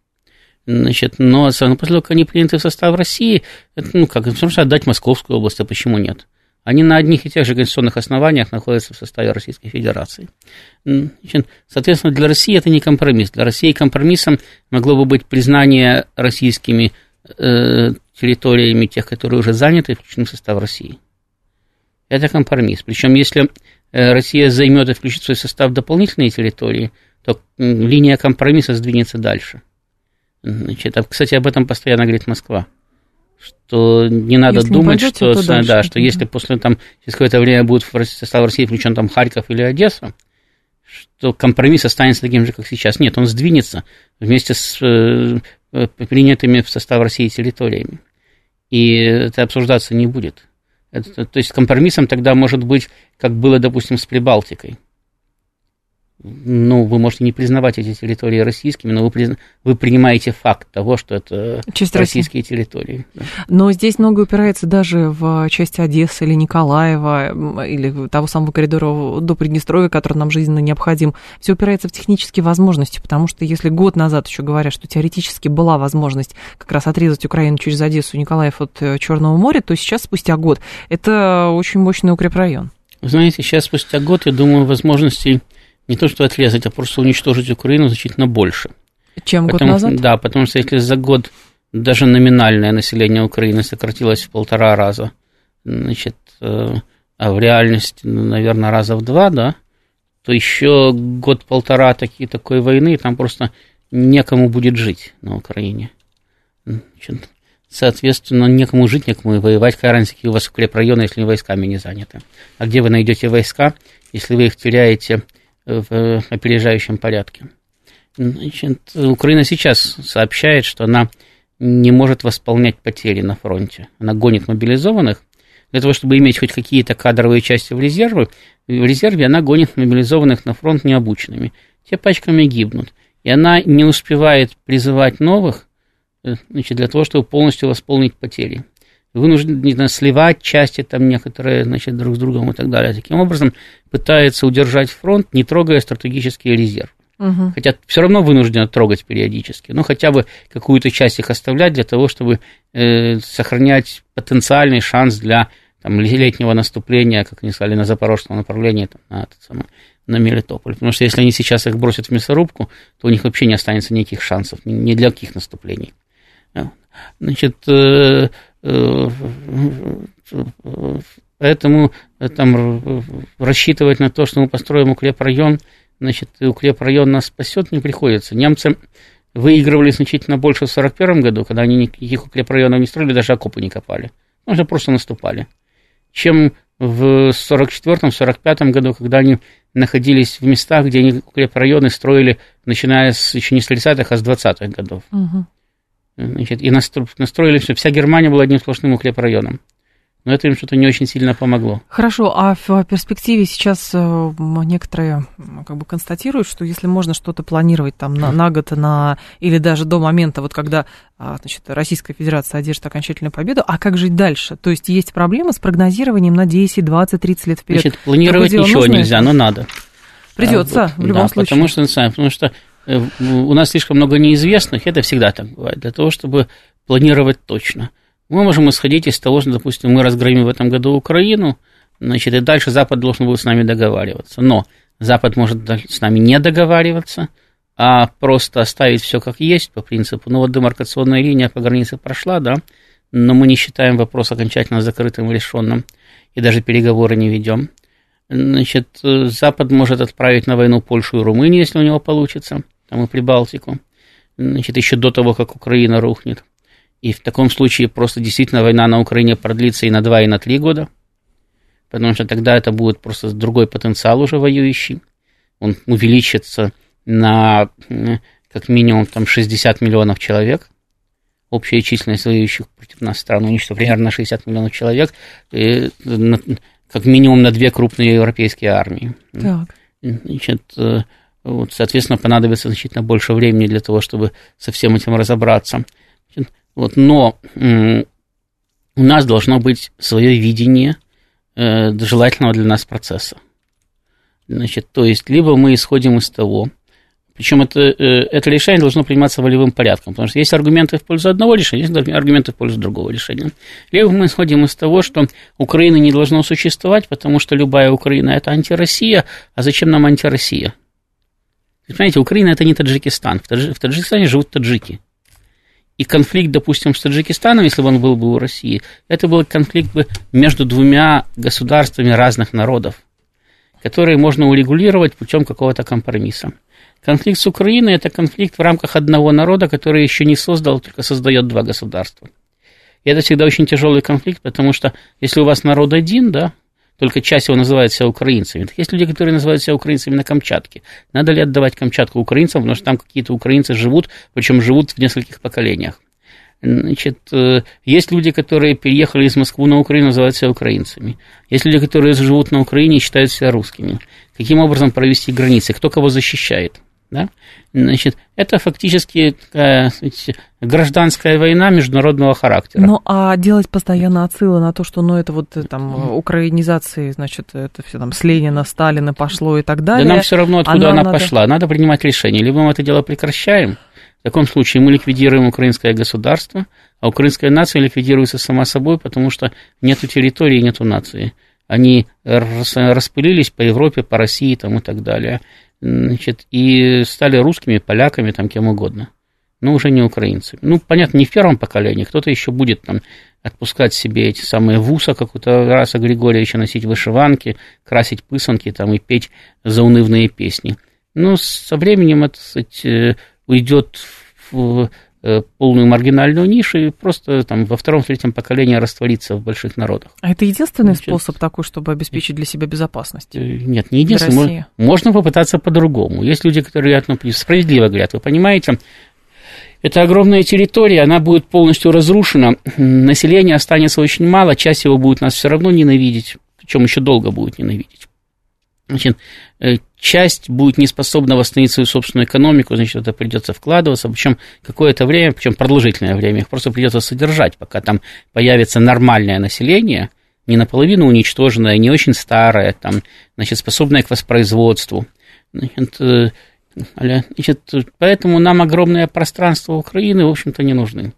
Значит, но после того, как они приняты в состав России, это, ну, как, нужно отдать Московскую область, а почему нет? Они на одних и тех же конституционных основаниях находятся в составе Российской Федерации. Соответственно, для России это не компромисс. Для России компромиссом могло бы быть признание российскими э, территориями тех, которые уже заняты включены в состав России. Это компромисс. Причем, если э, Россия займет и включит в свой состав дополнительные территории, то линия компромисса сдвинется дальше. Значит, кстати, об этом постоянно говорит Москва что не надо если думать, что, дальше, да, что если после там, через какое-то время будет в состав России включен там Харьков или Одесса, что компромисс останется таким же, как сейчас. Нет, он сдвинется вместе с э, э принятыми в состав России территориями. И это обсуждаться не будет. Это, то есть компромиссом тогда может быть, как было, допустим, с Прибалтикой ну, вы можете не признавать эти территории российскими, но вы, призна... вы принимаете факт того, что это Часть российские России. территории. Но здесь многое упирается даже в части Одессы или Николаева, или того самого коридора до Приднестровья, который нам жизненно необходим. Все упирается в технические возможности, потому что если год назад еще говорят, что теоретически была возможность как раз отрезать Украину через Одессу и Николаев от э, Черного моря, то сейчас, спустя год, это очень мощный укрепрайон. Знаете, сейчас, спустя год, я думаю, возможностей не то что отрезать, а просто уничтожить Украину значительно больше. Чем потому, год назад? Да, потому что если за год даже номинальное население Украины сократилось в полтора раза, значит, э, а в реальности, ну, наверное, раза в два, да, то еще год-полтора такие, такой войны, там просто некому будет жить на Украине. Значит, соответственно, некому жить, некому воевать. Какая разница, какие у вас укрепрайоны, если войсками не заняты? А где вы найдете войска, если вы их теряете в опережающем порядке. Значит, Украина сейчас сообщает, что она не может восполнять потери на фронте. Она гонит мобилизованных. Для того, чтобы иметь хоть какие-то кадровые части в резерве, в резерве она гонит мобилизованных на фронт необученными. Те пачками гибнут. И она не успевает призывать новых э, значит, для того, чтобы полностью восполнить потери вынуждены сливать части там некоторые, значит, друг с другом и так далее. Таким образом, пытается удержать фронт, не трогая стратегический резерв. Угу. Хотя все равно вынуждены трогать периодически, но хотя бы какую-то часть их оставлять для того, чтобы э, сохранять потенциальный шанс для там, летнего наступления, как они сказали, на запорожском направлении, там, на, этот самый, на Мелитополь. Потому что если они сейчас их бросят в мясорубку, то у них вообще не останется никаких шансов, ни для каких наступлений. Значит, э, поэтому там рассчитывать на то, что мы построим укрепрайон, значит, укрепрайон нас спасет, не приходится. Немцы выигрывали значительно больше в 1941 году, когда они никаких укрепрайонов не строили, даже окопы не копали. Они же просто наступали. Чем в 1944-1945 году, когда они находились в местах, где они укрепрайоны строили, начиная с, еще не с 30-х, а с 20-х годов. Угу. Значит, и настроили все. Вся Германия была одним сплошным укрепрайоном. Но это им что-то не очень сильно помогло. Хорошо, а в перспективе сейчас э, некоторые как бы констатируют, что если можно что-то планировать там на, на год, на, или даже до момента, вот когда а, значит, Российская Федерация одержит окончательную победу, а как жить дальше? То есть есть проблемы с прогнозированием на 10, 20, 30 лет вперед? Значит, планировать ничего нельзя, но надо. Придется, а, в любом да, случае. Потому что, потому что у нас слишком много неизвестных, это всегда так бывает, для того, чтобы планировать точно. Мы можем исходить из того, что, допустим, мы разгромим в этом году Украину, значит, и дальше Запад должен будет с нами договариваться. Но Запад может с нами не договариваться, а просто оставить все как есть по принципу, ну вот демаркационная линия по границе прошла, да, но мы не считаем вопрос окончательно закрытым и решенным, и даже переговоры не ведем. Значит, Запад может отправить на войну Польшу и Румынию, если у него получится, там и Прибалтику, значит, еще до того, как Украина рухнет. И в таком случае просто действительно война на Украине продлится и на два, и на три года, потому что тогда это будет просто другой потенциал уже воюющий. Он увеличится на как минимум там 60 миллионов человек. Общая численность воюющих против нас стран уничтожена примерно на 60 миллионов человек. И как минимум на две крупные европейские армии. Так. Значит, э, вот, соответственно, понадобится значительно больше времени для того, чтобы со всем этим разобраться. Вот, но у нас должно быть свое видение э, желательного для нас процесса. Значит, то есть, либо мы исходим из того, причем это, э, это решение должно приниматься волевым порядком, потому что есть аргументы в пользу одного решения, есть аргументы в пользу другого решения. Либо мы исходим из того, что Украины не должно существовать, потому что любая Украина – это антироссия, а зачем нам антироссия? Понимаете, Украина – это не Таджикистан, в, в Таджикистане живут таджики. И конфликт, допустим, с Таджикистаном, если бы он был бы у России, это был конфликт бы между двумя государствами разных народов, которые можно урегулировать путем какого-то компромисса. Конфликт с Украиной – это конфликт в рамках одного народа, который еще не создал, только создает два государства. И это всегда очень тяжелый конфликт, потому что если у вас народ один, да, только часть его называет себя украинцами. Так есть люди, которые называют себя украинцами на Камчатке. Надо ли отдавать Камчатку украинцам, потому что там какие-то украинцы живут, причем живут в нескольких поколениях. Значит, э, есть люди, которые переехали из Москвы на Украину, называют себя украинцами. Есть люди, которые живут на Украине и считают себя русскими. Каким образом провести границы? Кто кого защищает? Да? Значит, это фактически такая сказать, гражданская война международного характера. Ну, а делать постоянно отсылы на то, что ну, это вот э, там украинизации, значит, это все там с Ленина, Сталина пошло и так далее. Да нам все равно, откуда она, она надо... пошла. Надо принимать решение. Либо мы это дело прекращаем, в таком случае мы ликвидируем украинское государство, а украинская нация ликвидируется сама собой, потому что нету территории, нету нации. Они распылились по Европе, по России там, и так далее значит, и стали русскими, поляками, там, кем угодно, но уже не украинцами. Ну, понятно, не в первом поколении, кто-то еще будет там отпускать себе эти самые вуса, как у Тараса Григорьевича, носить вышиванки, красить пысанки там, и петь заунывные песни. Но со временем это, кстати, э, уйдет в полную маргинальную нишу и просто там во втором-третьем поколении раствориться в больших народах. А это единственный Значит, способ такой, чтобы обеспечить для себя безопасность? Э, нет, не единственный. Можно, попытаться по-другому. Есть люди, которые ну, справедливо говорят, вы понимаете, это огромная территория, она будет полностью разрушена, населения останется очень мало, часть его будет нас все равно ненавидеть, причем еще долго будет ненавидеть. Значит, э, часть будет не способна восстановить свою собственную экономику, значит, это придется вкладываться, причем какое-то время, причем продолжительное время, их просто придется содержать, пока там появится нормальное население, не наполовину уничтоженное, не очень старое, там, значит, способное к воспроизводству. Значит, э, значит, поэтому нам огромное пространство Украины, в общем-то, не нужны.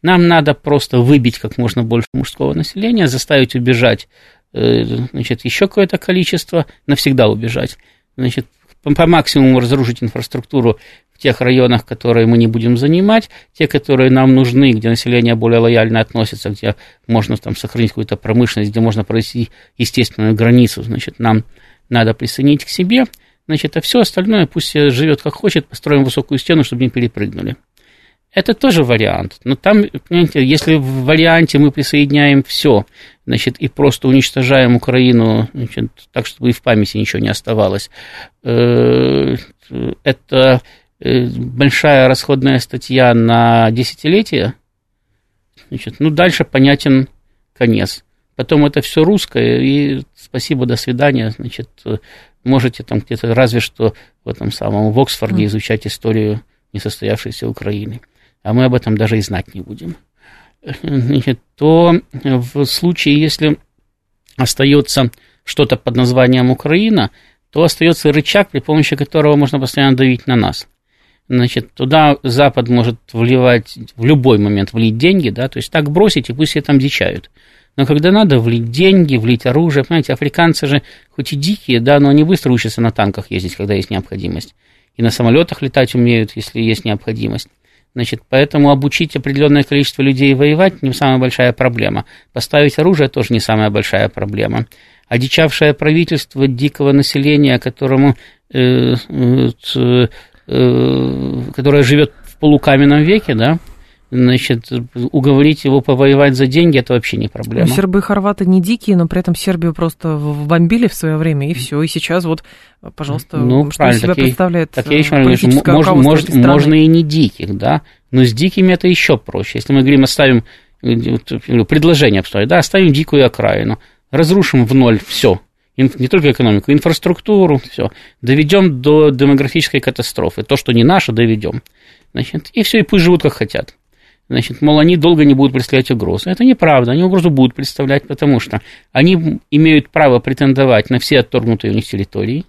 Нам надо просто выбить как можно больше мужского населения, заставить убежать Э, значит, еще какое-то количество, навсегда убежать. Значит, по, по максимуму разрушить инфраструктуру в тех районах, которые мы не будем занимать, те, которые нам нужны, где население более лояльно относится, где можно там сохранить какую-то промышленность, где можно провести естественную границу, значит, нам надо присоединить к себе, значит, а все остальное пусть живет как хочет, построим высокую стену, чтобы не перепрыгнули. Это тоже вариант. Но там, понимаете, если в варианте мы присоединяем все, значит, и просто уничтожаем Украину, значит, так, чтобы и в памяти ничего не оставалось, э, это э, большая расходная статья на десятилетие, значит, ну, дальше понятен конец. Потом это все русское, и спасибо, до свидания, значит, можете там где-то разве что в этом самом в Оксфорде изучать историю несостоявшейся Украины а мы об этом даже и знать не будем, значит, то в случае, если остается что-то под названием Украина, то остается рычаг, при помощи которого можно постоянно давить на нас. значит, туда Запад может вливать в любой момент, влить деньги, да, то есть так бросить, и пусть все там дичают. Но когда надо влить деньги, влить оружие, понимаете, африканцы же хоть и дикие, да, но они быстро учатся на танках ездить, когда есть необходимость. И на самолетах летать умеют, если есть необходимость. Значит, поэтому обучить определенное количество людей воевать не самая большая проблема. Поставить оружие тоже не самая большая проблема. Одичавшее правительство дикого населения, которому, э, э, э, которое живет в полукаменном веке, да, значит, уговорить его повоевать за деньги, это вообще не проблема. Ну, сербы и хорваты не дикие, но при этом Сербию просто бомбили в свое время, и все. И сейчас вот, пожалуйста, ну, что из себя так представляет так я еще говорю, что можно, можно, можно и не диких, да, но с дикими это еще проще. Если мы говорим, оставим предложение обставить, да, оставим дикую окраину, разрушим в ноль все, не только экономику, инфраструктуру, все, доведем до демографической катастрофы, то, что не наше, доведем. Значит, и все, и пусть живут как хотят значит, мол, они долго не будут представлять угрозу. Это неправда, они угрозу будут представлять, потому что они имеют право претендовать на все отторгнутые у них территории,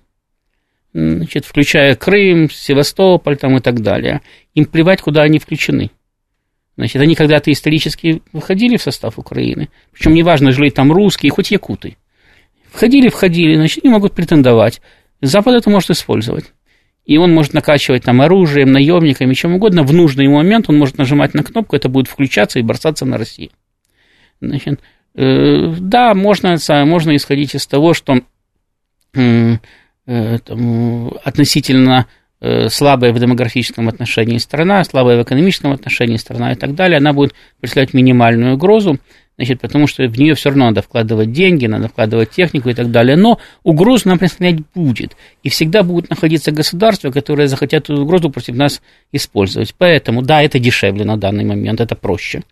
значит, включая Крым, Севастополь там и так далее. Им плевать, куда они включены. Значит, они когда-то исторически выходили в состав Украины, причем неважно, жили там русские, хоть якуты. Входили, входили, значит, они могут претендовать. Запад это может использовать и он может накачивать там оружием, наемниками, чем угодно. В нужный момент он может нажимать на кнопку, это будет включаться и бросаться на Россию. Значит, э, да, можно, можно исходить из того, что э, там, относительно э, слабая в демографическом отношении страна, слабая в экономическом отношении страна и так далее, она будет представлять минимальную угрозу, значит, потому что в нее все равно надо вкладывать деньги, надо вкладывать технику и так далее. Но угрозу нам представлять будет. И всегда будут находиться государства, которые захотят эту угрозу против нас использовать. Поэтому, да, это дешевле на данный момент, это проще.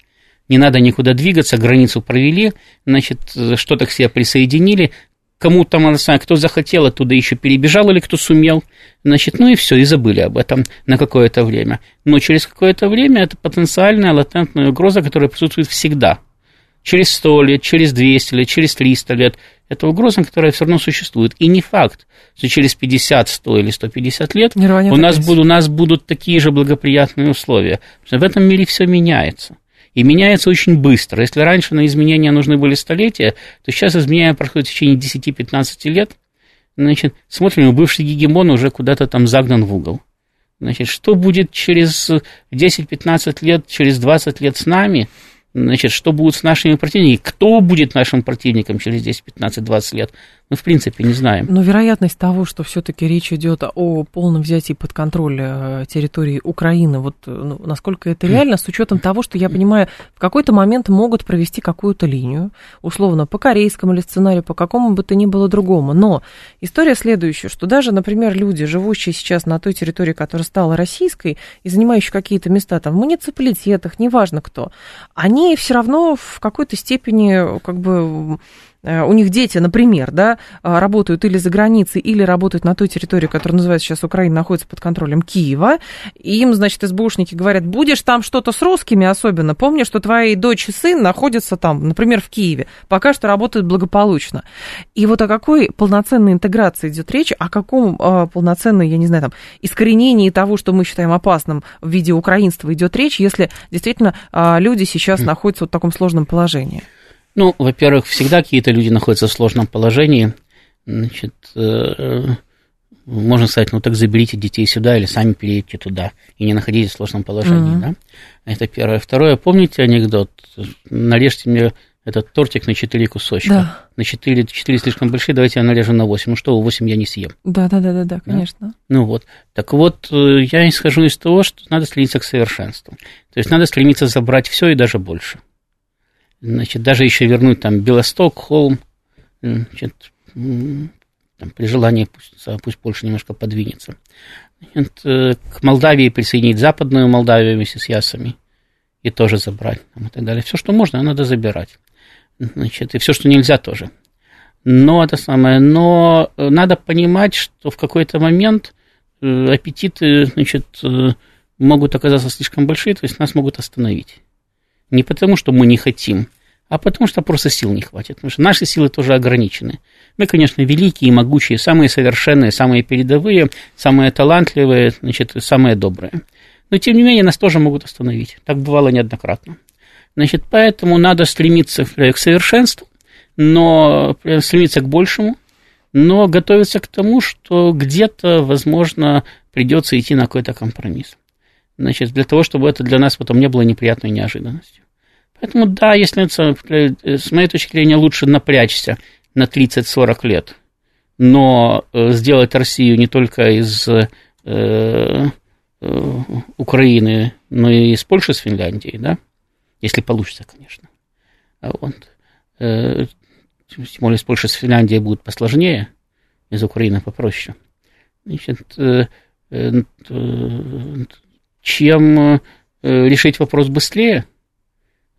Не надо никуда двигаться, границу провели, значит, что-то к себе присоединили, кому там, кто захотел, оттуда еще перебежал или кто сумел, значит, ну и все, и забыли об этом на какое-то время. Но через какое-то время это потенциальная латентная угроза, которая присутствует всегда – через 100 лет, через 200 лет, через 300 лет. Это угроза, которая все равно существует. И не факт, что через 50, 100 или 150 лет у нас, будут, у нас будут такие же благоприятные условия. Потому что в этом мире все меняется. И меняется очень быстро. Если раньше на изменения нужны были столетия, то сейчас изменения проходят в течение 10-15 лет. Значит, смотрим, бывший гегемон уже куда-то там загнан в угол. Значит, что будет через 10-15 лет, через 20 лет с нами – значит, что будет с нашими противниками, кто будет нашим противником через 10, 15, 20 лет, мы, в принципе, не знаем. Но вероятность того, что все-таки речь идет о полном взятии под контроль э, территории Украины, вот э, ну, насколько это реально, с учетом того, что я понимаю, в какой-то момент могут провести какую-то линию, условно, по корейскому или сценарию, по какому бы то ни было другому. Но история следующая, что даже, например, люди, живущие сейчас на той территории, которая стала российской, и занимающие какие-то места там в муниципалитетах, неважно кто, они все равно в какой-то степени как бы у них дети, например, да, э, работают или за границей, или работают на той территории, которая называется сейчас Украина, находится под контролем Киева, и им, значит, СБУшники говорят, будешь там что-то с русскими особенно, помни, что твои дочь и сын находятся там, например, в Киеве, пока что работают благополучно. И вот о какой полноценной интеграции идет речь, о каком э, полноценной, я не знаю, там, искоренении того, что мы считаем опасным в виде украинства идет речь, если действительно люди сейчас находятся в таком сложном положении. Ну, во-первых, всегда какие-то люди находятся в сложном положении. Значит, э, можно сказать, ну так заберите детей сюда или сами переедете туда и не находитесь в сложном положении, mm-hmm. да? Это первое. Второе, помните анекдот? Нарежьте мне этот тортик на четыре кусочка. Да. На четыре, четыре слишком большие, давайте я нарежу на восемь. Ну что, восемь я не съем. Да, да, да, да, да, конечно. Да? Ну вот. Так вот, э, я исхожу из того, что надо стремиться к совершенству. То есть надо стремиться забрать все и даже больше значит, даже еще вернуть там Белосток, Холм, значит, там, при желании пусть, пусть Польша немножко подвинется. Значит, э, к Молдавии присоединить Западную Молдавию вместе с Ясами и тоже забрать там, и так далее. Все, что можно, надо забирать. Значит, и все, что нельзя, тоже. Но это самое, но надо понимать, что в какой-то момент э, аппетиты, значит, э, могут оказаться слишком большие, то есть нас могут остановить. Не потому, что мы не хотим, а потому что просто сил не хватит. Потому что наши силы тоже ограничены. Мы, конечно, великие, могучие, самые совершенные, самые передовые, самые талантливые, значит, самые добрые. Но, тем не менее, нас тоже могут остановить. Так бывало неоднократно. Значит, поэтому надо стремиться к совершенству, но стремиться к большему, но готовиться к тому, что где-то, возможно, придется идти на какой-то компромисс. Значит, для того, чтобы это для нас потом не было неприятной неожиданностью. Поэтому, да, если это, с моей точки зрения, лучше напрячься на 30-40 лет, но э, сделать Россию не только из э, э, Украины, но и из Польши, с Финляндией, да, если получится, конечно. А вот. Э, тем более с Польшей, с Финляндией будет посложнее, из Украины попроще. Значит, э, э, чем решить вопрос быстрее,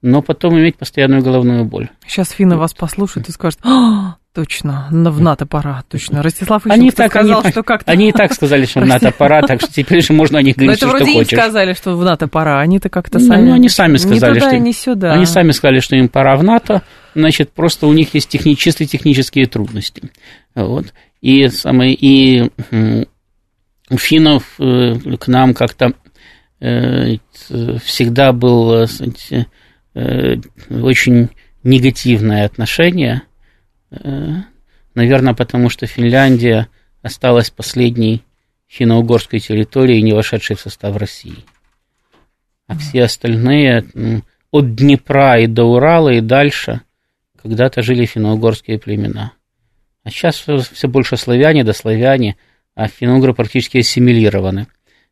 но потом иметь постоянную головную боль. Сейчас Фина вас послушает и скажет, а, точно, в НАТО пора, точно. Ростислав Ищенко они так, сказал, они, что как-то... Они и так сказали, что в НАТО пора, так что теперь же можно о них говорить, что хочешь. это вроде им сказали, что в НАТО пора, они-то как-то ну, сами... Ну, они сами сказали, что... ни сюда. Они сами сказали, что им пора в НАТО, значит, просто у них есть техни... чисто технические трудности. Вот. И, самое, и у финнов э, к нам как-то э, всегда был Э, очень негативное отношение. Э, наверное, потому что Финляндия осталась последней финно-угорской территорией, не вошедшей в состав России. А все остальные, от Днепра и до Урала и дальше, когда-то жили финно-угорские племена. А сейчас все больше славяне да славяне, а финно практически ассимилированы.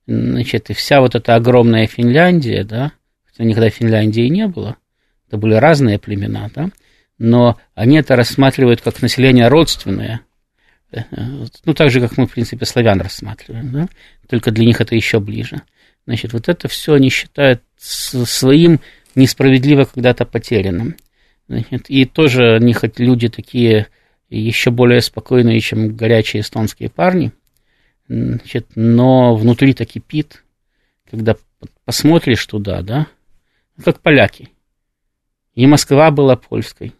Значит, и вся вот эта огромная Финляндия, да, никогда Финляндии не было, это были разные племена, да, но они это рассматривают как население родственное, э, ну, так же, как мы, в принципе, славян рассматриваем, да, только для них это еще ближе. Значит, вот это все они считают своим несправедливо когда-то потерянным. Значит, и тоже они хоть люди такие еще более спокойные, чем горячие эстонские парни, значит, но внутри так кипит, когда посмотришь туда, да, как поляки. И Москва была польской,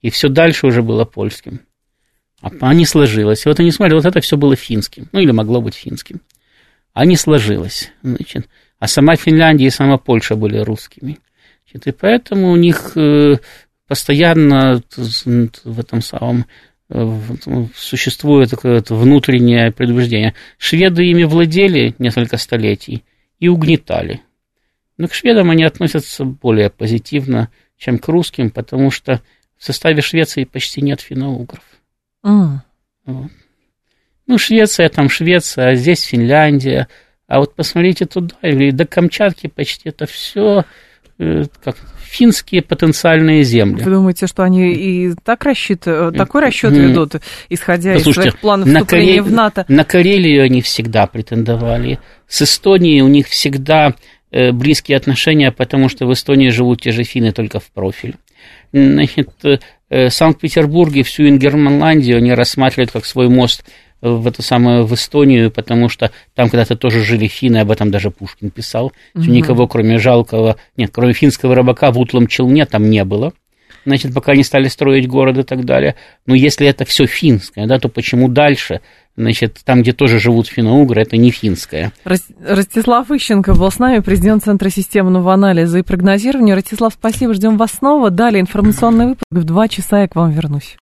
и все дальше уже было польским. А не сложилось. Вот они смотрели, вот это все было финским, ну или могло быть финским. А не сложилось. Значит, а сама Финляндия и сама Польша были русскими. Значит, и поэтому у них э, постоянно в этом самом существует такое внутреннее предубеждение. Шведы ими владели несколько столетий и угнетали. Но к шведам они относятся более позитивно, чем к русским, потому что в составе Швеции почти нет финно-угров. Mm. Вот. Ну, Швеция там Швеция, а здесь Финляндия. А вот посмотрите туда, или до Камчатки почти это все как финские потенциальные земли. Вы думаете, что они и так рассчитывают, такой расчет ведут, исходя из своих планов на вступления Карель... в НАТО? На Карелию они всегда претендовали. С Эстонией у них всегда Э, близкие отношения, потому что в Эстонии живут те же финны, только в профиль. Значит, э, Санкт-Петербурге, всю Ингерманландию они рассматривают как свой мост в эту самую в Эстонию, потому что там когда-то тоже жили финны, об этом даже Пушкин писал. Угу. Никого, кроме жалкого, нет, кроме финского рыбака в утлом челне там не было. Значит, пока не стали строить город и так далее. Но если это все финское, да, то почему дальше? Значит, там, где тоже живут финно-угры, это не финское. Ростислав Ищенко был с нами, президент Центра системного анализа и прогнозирования. Ростислав, спасибо, ждем вас снова. Далее информационный выпуск. В два часа я к вам вернусь.